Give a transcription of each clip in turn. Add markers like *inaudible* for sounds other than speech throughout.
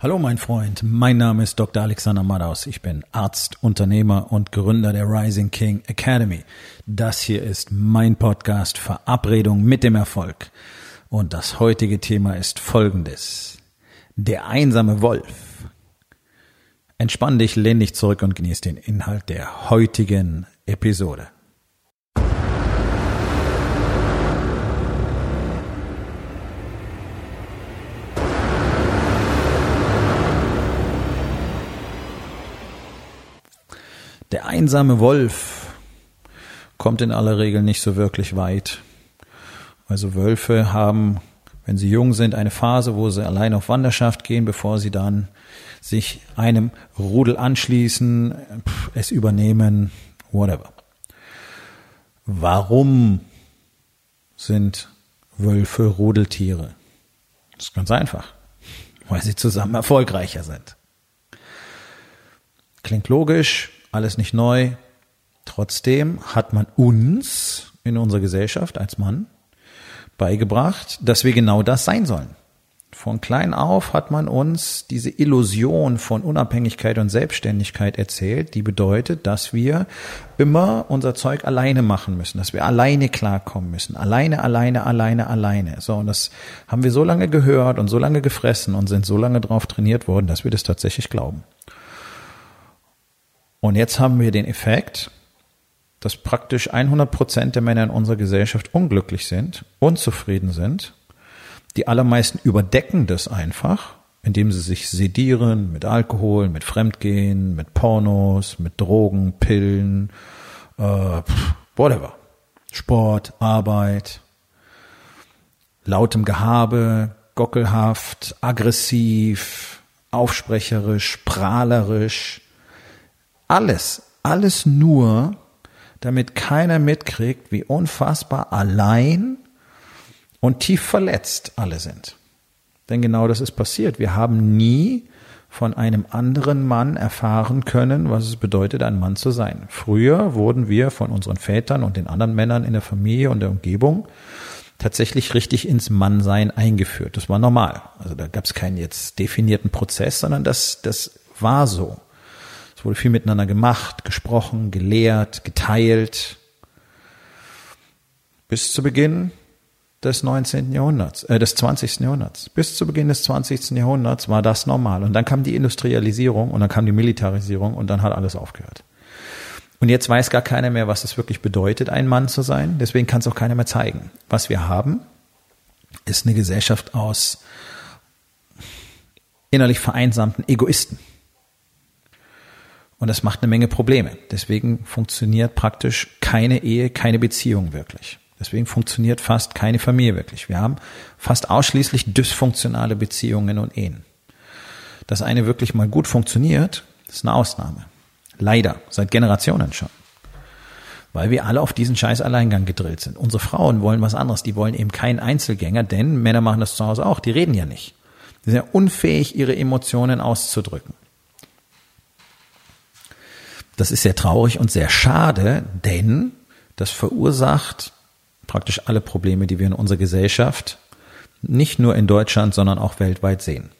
Hallo mein Freund, mein Name ist Dr. Alexander Madaus. Ich bin Arzt, Unternehmer und Gründer der Rising King Academy. Das hier ist mein Podcast Verabredung mit dem Erfolg. Und das heutige Thema ist folgendes. Der einsame Wolf. Entspann dich, lehn dich zurück und genieß den Inhalt der heutigen Episode. Der einsame Wolf kommt in aller Regel nicht so wirklich weit. Also Wölfe haben, wenn sie jung sind, eine Phase, wo sie allein auf Wanderschaft gehen, bevor sie dann sich einem Rudel anschließen, es übernehmen, whatever. Warum sind Wölfe Rudeltiere? Das ist ganz einfach, weil sie zusammen erfolgreicher sind. Klingt logisch, alles nicht neu. Trotzdem hat man uns in unserer Gesellschaft als Mann beigebracht, dass wir genau das sein sollen. Von klein auf hat man uns diese Illusion von Unabhängigkeit und Selbstständigkeit erzählt, die bedeutet, dass wir immer unser Zeug alleine machen müssen, dass wir alleine klarkommen müssen. Alleine, alleine, alleine, alleine. So, und das haben wir so lange gehört und so lange gefressen und sind so lange drauf trainiert worden, dass wir das tatsächlich glauben. Und jetzt haben wir den Effekt, dass praktisch 100 Prozent der Männer in unserer Gesellschaft unglücklich sind, unzufrieden sind. Die allermeisten überdecken das einfach, indem sie sich sedieren mit Alkohol, mit Fremdgehen, mit Pornos, mit Drogen, Pillen, äh, whatever. Sport, Arbeit, lautem Gehabe, gockelhaft, aggressiv, aufsprecherisch, prahlerisch, alles, alles nur, damit keiner mitkriegt, wie unfassbar allein und tief verletzt alle sind. Denn genau das ist passiert. Wir haben nie von einem anderen Mann erfahren können, was es bedeutet, ein Mann zu sein. Früher wurden wir von unseren Vätern und den anderen Männern in der Familie und der Umgebung tatsächlich richtig ins Mannsein eingeführt. Das war normal. Also da gab es keinen jetzt definierten Prozess, sondern das, das war so. Es wurde viel miteinander gemacht, gesprochen, gelehrt, geteilt. Bis zu Beginn des 19. Jahrhunderts, äh, des 20. Jahrhunderts. Bis zu Beginn des 20. Jahrhunderts war das normal. Und dann kam die Industrialisierung und dann kam die Militarisierung und dann hat alles aufgehört. Und jetzt weiß gar keiner mehr, was es wirklich bedeutet, ein Mann zu sein. Deswegen kann es auch keiner mehr zeigen. Was wir haben, ist eine Gesellschaft aus innerlich vereinsamten Egoisten. Und das macht eine Menge Probleme. Deswegen funktioniert praktisch keine Ehe, keine Beziehung wirklich. Deswegen funktioniert fast keine Familie wirklich. Wir haben fast ausschließlich dysfunktionale Beziehungen und Ehen. Dass eine wirklich mal gut funktioniert, ist eine Ausnahme. Leider, seit Generationen schon. Weil wir alle auf diesen scheiß Alleingang gedrillt sind. Unsere Frauen wollen was anderes. Die wollen eben keinen Einzelgänger, denn Männer machen das zu Hause auch. Die reden ja nicht. Die sind ja unfähig, ihre Emotionen auszudrücken. Das ist sehr traurig und sehr schade, denn das verursacht praktisch alle Probleme, die wir in unserer Gesellschaft nicht nur in Deutschland, sondern auch weltweit sehen.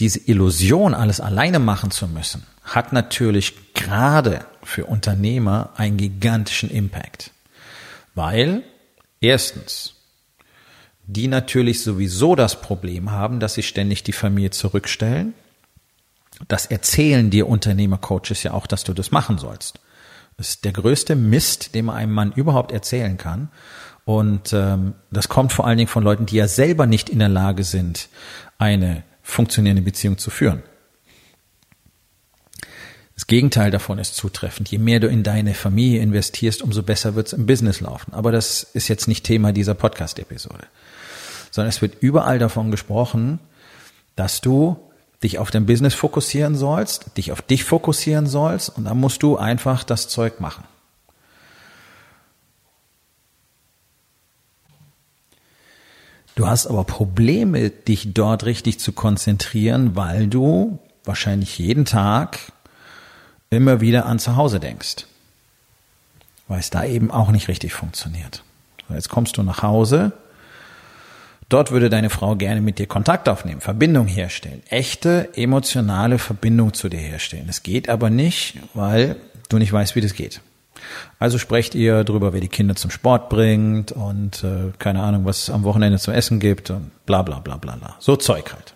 Diese Illusion, alles alleine machen zu müssen, hat natürlich gerade für Unternehmer einen gigantischen Impact. Weil erstens, die natürlich sowieso das Problem haben, dass sie ständig die Familie zurückstellen das erzählen dir Unternehmercoaches ja auch, dass du das machen sollst. Das ist der größte Mist, den man einem Mann überhaupt erzählen kann. Und ähm, das kommt vor allen Dingen von Leuten, die ja selber nicht in der Lage sind, eine funktionierende Beziehung zu führen. Das Gegenteil davon ist zutreffend. Je mehr du in deine Familie investierst, umso besser wird es im Business laufen. Aber das ist jetzt nicht Thema dieser Podcast-Episode. Sondern es wird überall davon gesprochen, dass du dich auf dein Business fokussieren sollst, dich auf dich fokussieren sollst und dann musst du einfach das Zeug machen. Du hast aber Probleme, dich dort richtig zu konzentrieren, weil du wahrscheinlich jeden Tag immer wieder an zu Hause denkst. Weil es da eben auch nicht richtig funktioniert. Jetzt kommst du nach Hause, Dort würde deine Frau gerne mit dir Kontakt aufnehmen, Verbindung herstellen, echte emotionale Verbindung zu dir herstellen. Es geht aber nicht, weil du nicht weißt, wie das geht. Also sprecht ihr darüber, wer die Kinder zum Sport bringt und äh, keine Ahnung, was es am Wochenende zum Essen gibt und bla bla bla bla bla. So Zeug halt.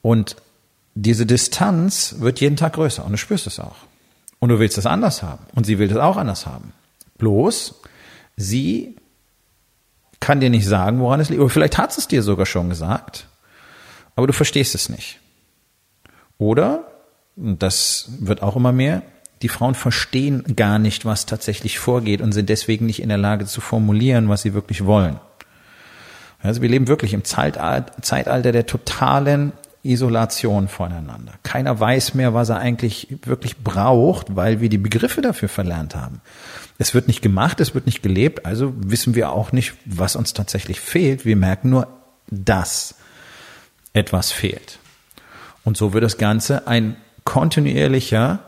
Und diese Distanz wird jeden Tag größer und du spürst es auch. Und du willst es anders haben und sie will es auch anders haben. Bloß, sie kann dir nicht sagen, woran es liegt. Oder vielleicht hat es dir sogar schon gesagt, aber du verstehst es nicht. Oder, und das wird auch immer mehr, die Frauen verstehen gar nicht, was tatsächlich vorgeht und sind deswegen nicht in der Lage zu formulieren, was sie wirklich wollen. Also wir leben wirklich im Zeitalter der totalen Isolation voneinander. Keiner weiß mehr, was er eigentlich wirklich braucht, weil wir die Begriffe dafür verlernt haben. Es wird nicht gemacht, es wird nicht gelebt, also wissen wir auch nicht, was uns tatsächlich fehlt. Wir merken nur, dass etwas fehlt. Und so wird das Ganze ein kontinuierlicher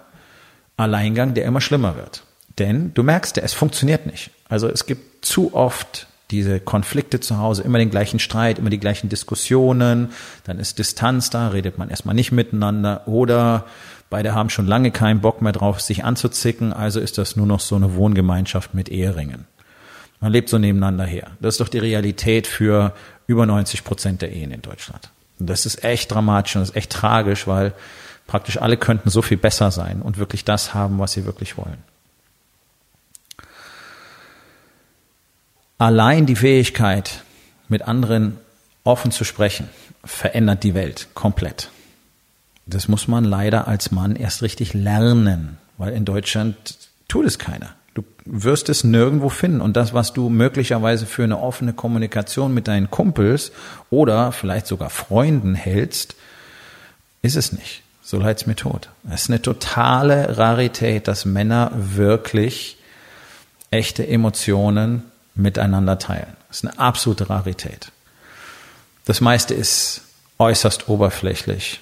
Alleingang, der immer schlimmer wird. Denn du merkst ja, es funktioniert nicht. Also es gibt zu oft diese Konflikte zu Hause, immer den gleichen Streit, immer die gleichen Diskussionen, dann ist Distanz da, redet man erstmal nicht miteinander oder beide haben schon lange keinen Bock mehr drauf, sich anzuzicken, also ist das nur noch so eine Wohngemeinschaft mit Eheringen. Man lebt so nebeneinander her. Das ist doch die Realität für über 90 Prozent der Ehen in Deutschland. Und das ist echt dramatisch und das ist echt tragisch, weil praktisch alle könnten so viel besser sein und wirklich das haben, was sie wirklich wollen. Allein die Fähigkeit, mit anderen offen zu sprechen, verändert die Welt komplett. Das muss man leider als Mann erst richtig lernen, weil in Deutschland tut es keiner. Du wirst es nirgendwo finden. Und das, was du möglicherweise für eine offene Kommunikation mit deinen Kumpels oder vielleicht sogar Freunden hältst, ist es nicht. So leid's mir tot. Es ist eine totale Rarität, dass Männer wirklich echte Emotionen miteinander teilen. Das ist eine absolute Rarität. Das meiste ist äußerst oberflächlich.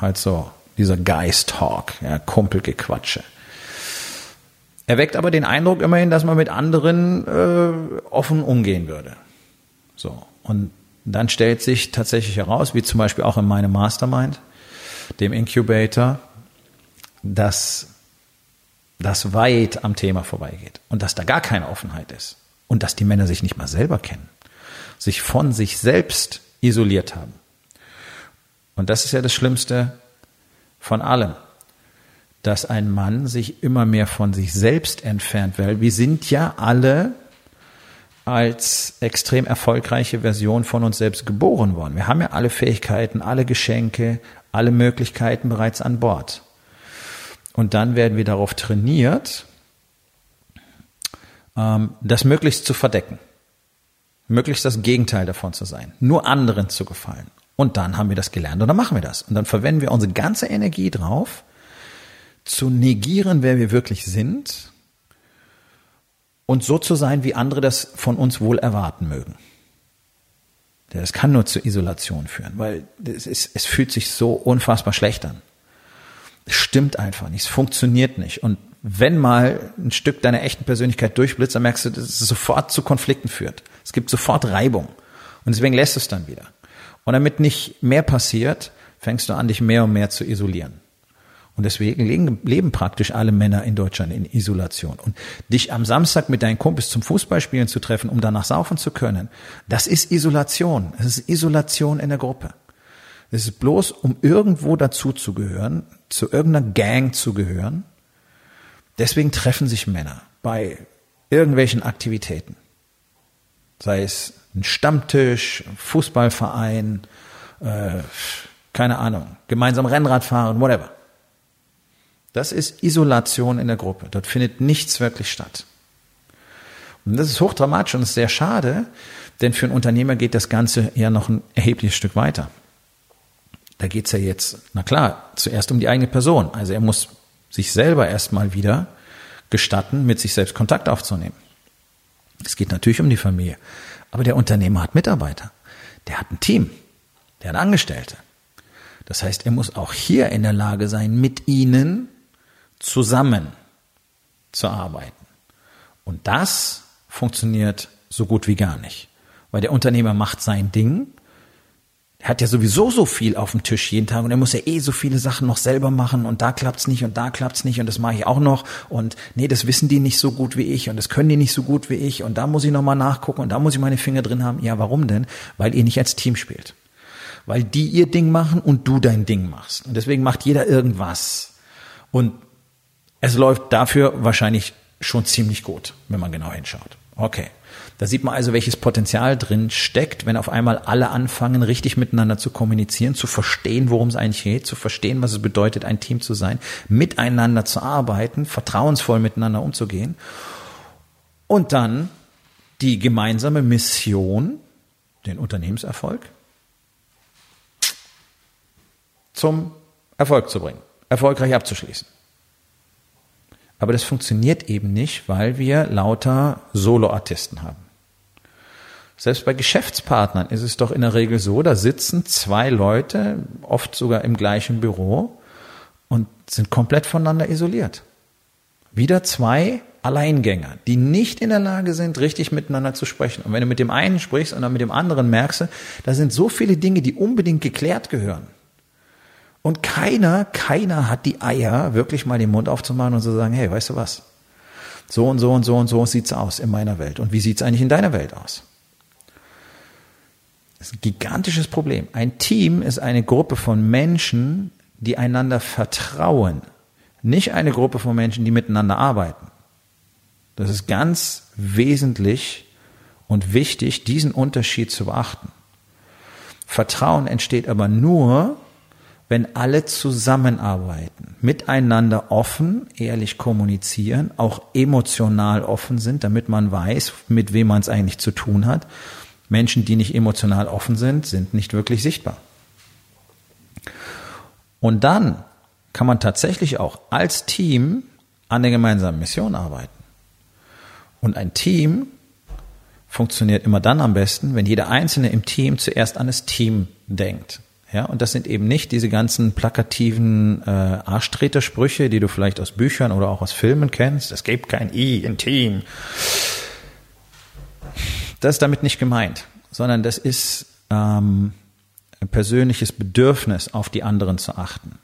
Halt so dieser Geist-Talk, ja, Kumpelgequatsche. Erweckt aber den Eindruck immerhin, dass man mit anderen äh, offen umgehen würde. So. Und dann stellt sich tatsächlich heraus, wie zum Beispiel auch in meinem Mastermind, dem Incubator, dass das weit am Thema vorbeigeht und dass da gar keine Offenheit ist und dass die Männer sich nicht mal selber kennen, sich von sich selbst isoliert haben. Und das ist ja das Schlimmste von allem, dass ein Mann sich immer mehr von sich selbst entfernt, weil wir sind ja alle als extrem erfolgreiche Version von uns selbst geboren worden. Wir haben ja alle Fähigkeiten, alle Geschenke, alle Möglichkeiten bereits an Bord. Und dann werden wir darauf trainiert, ähm, das möglichst zu verdecken. Möglichst das Gegenteil davon zu sein. Nur anderen zu gefallen. Und dann haben wir das gelernt und dann machen wir das. Und dann verwenden wir unsere ganze Energie drauf, zu negieren, wer wir wirklich sind und so zu sein, wie andere das von uns wohl erwarten mögen. Das kann nur zur Isolation führen, weil es, ist, es fühlt sich so unfassbar schlecht an. Es stimmt einfach nicht, es funktioniert nicht. Und wenn mal ein Stück deiner echten Persönlichkeit durchblitzt, dann merkst du, dass es sofort zu Konflikten führt. Es gibt sofort Reibung. Und deswegen lässt es dann wieder. Und damit nicht mehr passiert, fängst du an, dich mehr und mehr zu isolieren. Und deswegen leben praktisch alle Männer in Deutschland in Isolation. Und dich am Samstag mit deinen Kumpels zum Fußballspielen zu treffen, um danach saufen zu können, das ist Isolation. Es ist Isolation in der Gruppe. Es ist bloß, um irgendwo dazuzugehören, zu irgendeiner Gang zu gehören Deswegen treffen sich Männer bei irgendwelchen Aktivitäten. Sei es ein Stammtisch, Fußballverein, äh, keine Ahnung, gemeinsam Rennrad fahren, whatever. Das ist Isolation in der Gruppe. Dort findet nichts wirklich statt. Und das ist hochdramatisch und ist sehr schade, denn für einen Unternehmer geht das Ganze ja noch ein erhebliches Stück weiter. Da geht's ja jetzt, na klar, zuerst um die eigene Person. Also er muss sich selber erstmal wieder gestatten, mit sich selbst Kontakt aufzunehmen. Es geht natürlich um die Familie. Aber der Unternehmer hat Mitarbeiter. Der hat ein Team. Der hat Angestellte. Das heißt, er muss auch hier in der Lage sein, mit ihnen zusammen zu arbeiten. Und das funktioniert so gut wie gar nicht. Weil der Unternehmer macht sein Ding. Er hat ja sowieso so viel auf dem Tisch jeden Tag und er muss ja eh so viele Sachen noch selber machen und da klappt's nicht und da klappt's nicht und das mache ich auch noch und nee, das wissen die nicht so gut wie ich und das können die nicht so gut wie ich und da muss ich nochmal nachgucken und da muss ich meine Finger drin haben. Ja, warum denn? Weil ihr nicht als Team spielt. Weil die ihr Ding machen und du dein Ding machst. Und deswegen macht jeder irgendwas. Und es läuft dafür wahrscheinlich schon ziemlich gut, wenn man genau hinschaut. Okay. Da sieht man also, welches Potenzial drin steckt, wenn auf einmal alle anfangen, richtig miteinander zu kommunizieren, zu verstehen, worum es eigentlich geht, zu verstehen, was es bedeutet, ein Team zu sein, miteinander zu arbeiten, vertrauensvoll miteinander umzugehen und dann die gemeinsame Mission, den Unternehmenserfolg, zum Erfolg zu bringen, erfolgreich abzuschließen. Aber das funktioniert eben nicht, weil wir lauter Soloartisten haben. Selbst bei Geschäftspartnern ist es doch in der Regel so, da sitzen zwei Leute, oft sogar im gleichen Büro und sind komplett voneinander isoliert. Wieder zwei Alleingänger, die nicht in der Lage sind, richtig miteinander zu sprechen. Und wenn du mit dem einen sprichst und dann mit dem anderen merkst, da sind so viele Dinge, die unbedingt geklärt gehören. Und keiner, keiner hat die Eier, wirklich mal den Mund aufzumachen und zu sagen, hey, weißt du was? So und so und so und so sieht's aus in meiner Welt. Und wie sieht's eigentlich in deiner Welt aus? Das ist ein gigantisches Problem. Ein Team ist eine Gruppe von Menschen, die einander vertrauen. Nicht eine Gruppe von Menschen, die miteinander arbeiten. Das ist ganz wesentlich und wichtig, diesen Unterschied zu beachten. Vertrauen entsteht aber nur, wenn alle zusammenarbeiten, miteinander offen, ehrlich kommunizieren, auch emotional offen sind, damit man weiß, mit wem man es eigentlich zu tun hat. Menschen, die nicht emotional offen sind, sind nicht wirklich sichtbar. Und dann kann man tatsächlich auch als Team an der gemeinsamen Mission arbeiten. Und ein Team funktioniert immer dann am besten, wenn jeder Einzelne im Team zuerst an das Team denkt. Ja, und das sind eben nicht diese ganzen plakativen äh, Arschtreter-Sprüche, die du vielleicht aus Büchern oder auch aus Filmen kennst. Es gibt kein I in Team. Das ist damit nicht gemeint, sondern das ist ähm, ein persönliches Bedürfnis, auf die anderen zu achten.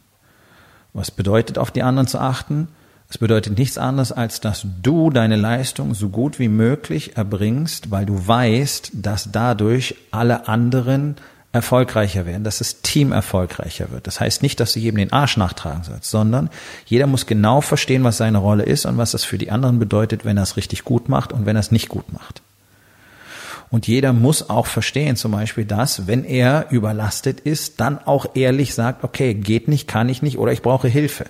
Was bedeutet, auf die anderen zu achten? Es bedeutet nichts anderes, als dass du deine Leistung so gut wie möglich erbringst, weil du weißt, dass dadurch alle anderen erfolgreicher werden, dass das Team erfolgreicher wird. Das heißt nicht, dass du jedem den Arsch nachtragen sollst, sondern jeder muss genau verstehen, was seine Rolle ist und was das für die anderen bedeutet, wenn er es richtig gut macht und wenn er es nicht gut macht. Und jeder muss auch verstehen, zum Beispiel, dass, wenn er überlastet ist, dann auch ehrlich sagt, okay, geht nicht, kann ich nicht oder ich brauche Hilfe.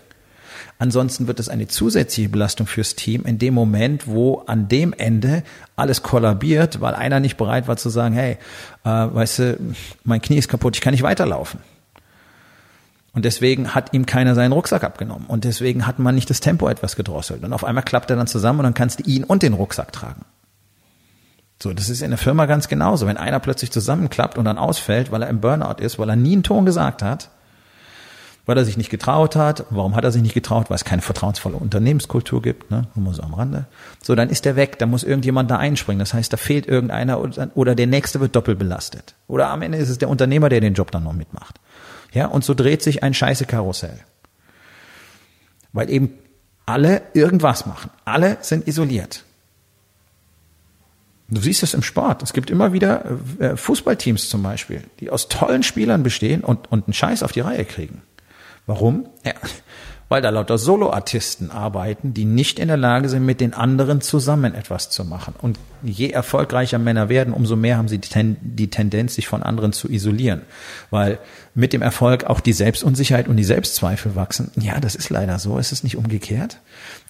Ansonsten wird es eine zusätzliche Belastung fürs Team in dem Moment, wo an dem Ende alles kollabiert, weil einer nicht bereit war zu sagen, hey, äh, weißt du, mein Knie ist kaputt, ich kann nicht weiterlaufen. Und deswegen hat ihm keiner seinen Rucksack abgenommen. Und deswegen hat man nicht das Tempo etwas gedrosselt. Und auf einmal klappt er dann zusammen und dann kannst du ihn und den Rucksack tragen. So, das ist in der Firma ganz genauso. Wenn einer plötzlich zusammenklappt und dann ausfällt, weil er im Burnout ist, weil er nie einen Ton gesagt hat, weil er sich nicht getraut hat. Warum hat er sich nicht getraut? Weil es keine vertrauensvolle Unternehmenskultur gibt, ne? Nur so am Rande. So, dann ist er weg, da muss irgendjemand da einspringen. Das heißt, da fehlt irgendeiner oder der nächste wird doppelt belastet. Oder am Ende ist es der Unternehmer, der den Job dann noch mitmacht. Ja, und so dreht sich ein scheiße Karussell. Weil eben alle irgendwas machen. Alle sind isoliert. Du siehst es im Sport. Es gibt immer wieder äh, Fußballteams zum Beispiel, die aus tollen Spielern bestehen und, und einen Scheiß auf die Reihe kriegen. Warum? Ja, weil da lauter Soloartisten arbeiten, die nicht in der Lage sind, mit den anderen zusammen etwas zu machen. Und je erfolgreicher Männer werden, umso mehr haben sie die Tendenz, sich von anderen zu isolieren. Weil mit dem Erfolg auch die Selbstunsicherheit und die Selbstzweifel wachsen. Ja, das ist leider so. Ist es nicht umgekehrt?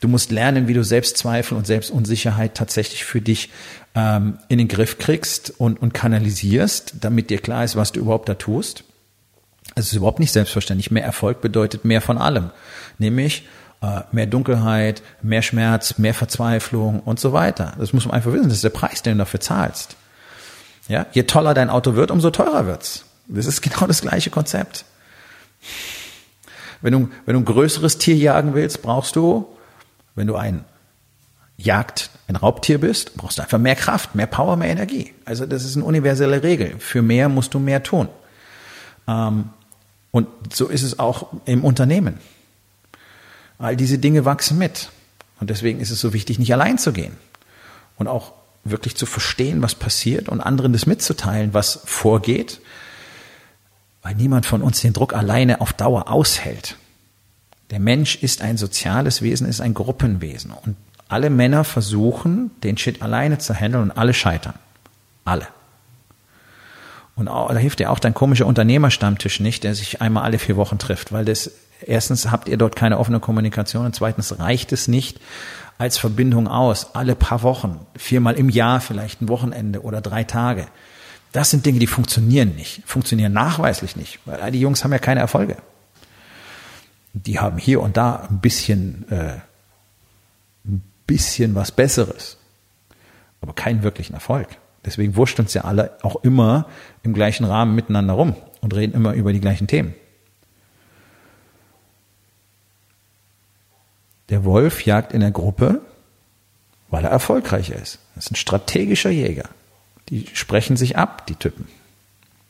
Du musst lernen, wie du Selbstzweifel und Selbstunsicherheit tatsächlich für dich ähm, in den Griff kriegst und, und kanalisierst, damit dir klar ist, was du überhaupt da tust. Es ist überhaupt nicht selbstverständlich. Mehr Erfolg bedeutet mehr von allem. Nämlich äh, mehr Dunkelheit, mehr Schmerz, mehr Verzweiflung und so weiter. Das muss man einfach wissen. Das ist der Preis, den du dafür zahlst. Ja, je toller dein Auto wird, umso teurer wird's. Das ist *laughs* genau das gleiche Konzept. Wenn du, wenn du ein größeres Tier jagen willst, brauchst du, wenn du ein Jagd ein Raubtier bist, brauchst du einfach mehr Kraft, mehr Power, mehr Energie. Also das ist eine universelle Regel. Für mehr musst du mehr tun. Ähm, und so ist es auch im Unternehmen. All diese Dinge wachsen mit. Und deswegen ist es so wichtig, nicht allein zu gehen. Und auch wirklich zu verstehen, was passiert und anderen das mitzuteilen, was vorgeht. Weil niemand von uns den Druck alleine auf Dauer aushält. Der Mensch ist ein soziales Wesen, ist ein Gruppenwesen. Und alle Männer versuchen, den Shit alleine zu handeln und alle scheitern. Alle. Und auch, da hilft dir auch dein komischer Unternehmerstammtisch nicht, der sich einmal alle vier Wochen trifft, weil das, erstens habt ihr dort keine offene Kommunikation und zweitens reicht es nicht als Verbindung aus, alle paar Wochen, viermal im Jahr vielleicht ein Wochenende oder drei Tage. Das sind Dinge, die funktionieren nicht, funktionieren nachweislich nicht, weil die Jungs haben ja keine Erfolge. Die haben hier und da ein bisschen äh, bisschen was Besseres, aber keinen wirklichen Erfolg. Deswegen wurscht uns ja alle auch immer im gleichen Rahmen miteinander rum und reden immer über die gleichen Themen. Der Wolf jagt in der Gruppe, weil er erfolgreicher ist. Das ist ein strategischer Jäger. Die sprechen sich ab, die Typen.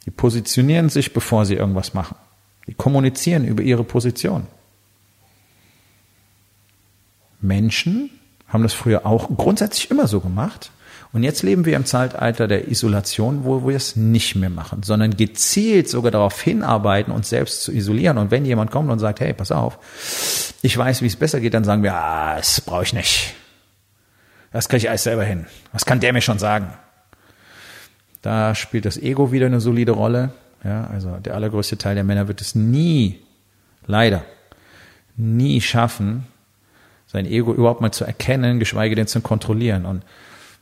Die positionieren sich, bevor sie irgendwas machen. Die kommunizieren über ihre Position. Menschen haben das früher auch grundsätzlich immer so gemacht. Und jetzt leben wir im Zeitalter der Isolation, wo wir es nicht mehr machen, sondern gezielt sogar darauf hinarbeiten, uns selbst zu isolieren. Und wenn jemand kommt und sagt, hey, pass auf, ich weiß, wie es besser geht, dann sagen wir, ah, das brauche ich nicht. Das kriege ich alles selber hin. Was kann der mir schon sagen? Da spielt das Ego wieder eine solide Rolle. Ja, also der allergrößte Teil der Männer wird es nie, leider, nie schaffen, sein Ego überhaupt mal zu erkennen, geschweige denn zu kontrollieren. Und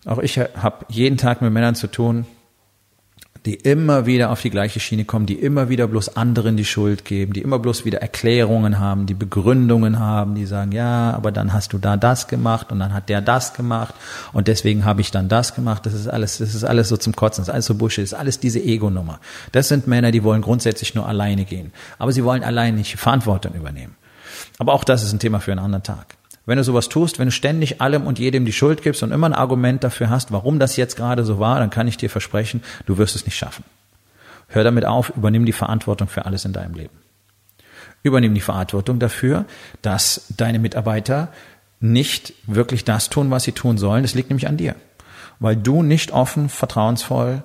auch ich habe jeden Tag mit Männern zu tun, die immer wieder auf die gleiche Schiene kommen, die immer wieder bloß anderen die Schuld geben, die immer bloß wieder Erklärungen haben, die Begründungen haben, die sagen, ja, aber dann hast du da das gemacht und dann hat der das gemacht und deswegen habe ich dann das gemacht. Das ist alles, das ist alles so zum Kotzen, das ist alles so Bullshit, das ist alles diese Ego-Nummer. Das sind Männer, die wollen grundsätzlich nur alleine gehen, aber sie wollen allein nicht Verantwortung übernehmen. Aber auch das ist ein Thema für einen anderen Tag. Wenn du sowas tust, wenn du ständig allem und jedem die Schuld gibst und immer ein Argument dafür hast, warum das jetzt gerade so war, dann kann ich dir versprechen, du wirst es nicht schaffen. Hör damit auf, übernimm die Verantwortung für alles in deinem Leben. Übernimm die Verantwortung dafür, dass deine Mitarbeiter nicht wirklich das tun, was sie tun sollen. Das liegt nämlich an dir. Weil du nicht offen, vertrauensvoll,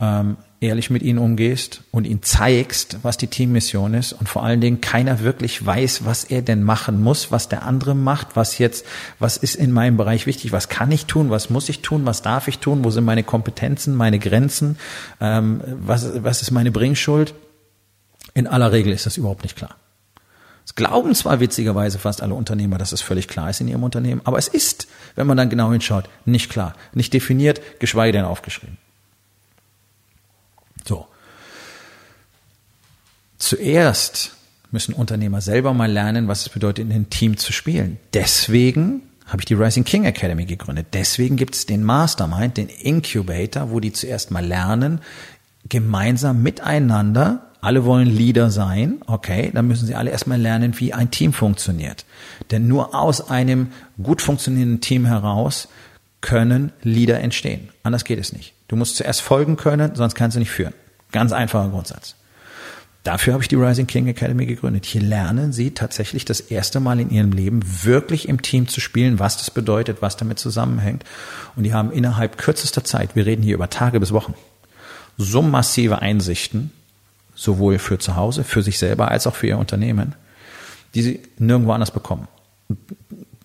ähm, ehrlich mit ihnen umgehst und ihnen zeigst, was die Teammission ist und vor allen Dingen keiner wirklich weiß, was er denn machen muss, was der andere macht, was jetzt, was ist in meinem Bereich wichtig, was kann ich tun, was muss ich tun, was darf ich tun, wo sind meine Kompetenzen, meine Grenzen, ähm, was, was ist meine Bringschuld. In aller Regel ist das überhaupt nicht klar. Es glauben zwar witzigerweise fast alle Unternehmer, dass es völlig klar ist in ihrem Unternehmen, aber es ist, wenn man dann genau hinschaut, nicht klar, nicht definiert, geschweige denn aufgeschrieben. So. Zuerst müssen Unternehmer selber mal lernen, was es bedeutet, in einem Team zu spielen. Deswegen habe ich die Rising King Academy gegründet. Deswegen gibt es den Mastermind, den Incubator, wo die zuerst mal lernen, gemeinsam miteinander, alle wollen Leader sein, okay, dann müssen sie alle erstmal lernen, wie ein Team funktioniert. Denn nur aus einem gut funktionierenden Team heraus können Leader entstehen. Anders geht es nicht. Du musst zuerst folgen können, sonst kannst du nicht führen. Ganz einfacher Grundsatz. Dafür habe ich die Rising King Academy gegründet. Hier lernen sie tatsächlich das erste Mal in ihrem Leben wirklich im Team zu spielen, was das bedeutet, was damit zusammenhängt. Und die haben innerhalb kürzester Zeit, wir reden hier über Tage bis Wochen, so massive Einsichten, sowohl für zu Hause, für sich selber als auch für ihr Unternehmen, die sie nirgendwo anders bekommen.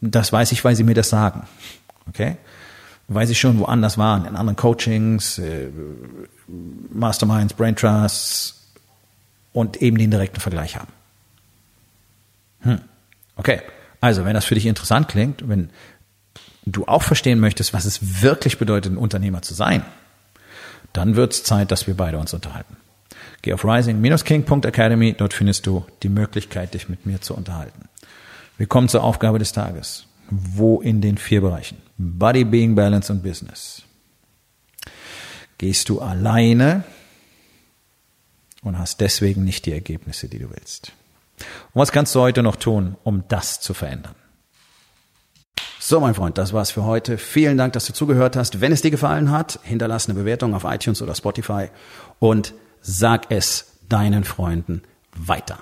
Das weiß ich, weil sie mir das sagen. Okay? Weil sie schon woanders waren, in anderen Coachings, äh, Masterminds, Brain Trusts und eben den direkten Vergleich haben. Hm. Okay, also wenn das für dich interessant klingt, wenn du auch verstehen möchtest, was es wirklich bedeutet, ein Unternehmer zu sein, dann wird es Zeit, dass wir beide uns unterhalten. Geh auf rising-king.academy, dort findest du die Möglichkeit, dich mit mir zu unterhalten. Wir kommen zur Aufgabe des Tages. Wo in den vier Bereichen? Body, Being, Balance und Business. Gehst du alleine und hast deswegen nicht die Ergebnisse, die du willst. Und was kannst du heute noch tun, um das zu verändern? So, mein Freund, das war's für heute. Vielen Dank, dass du zugehört hast. Wenn es dir gefallen hat, hinterlass eine Bewertung auf iTunes oder Spotify und sag es deinen Freunden weiter.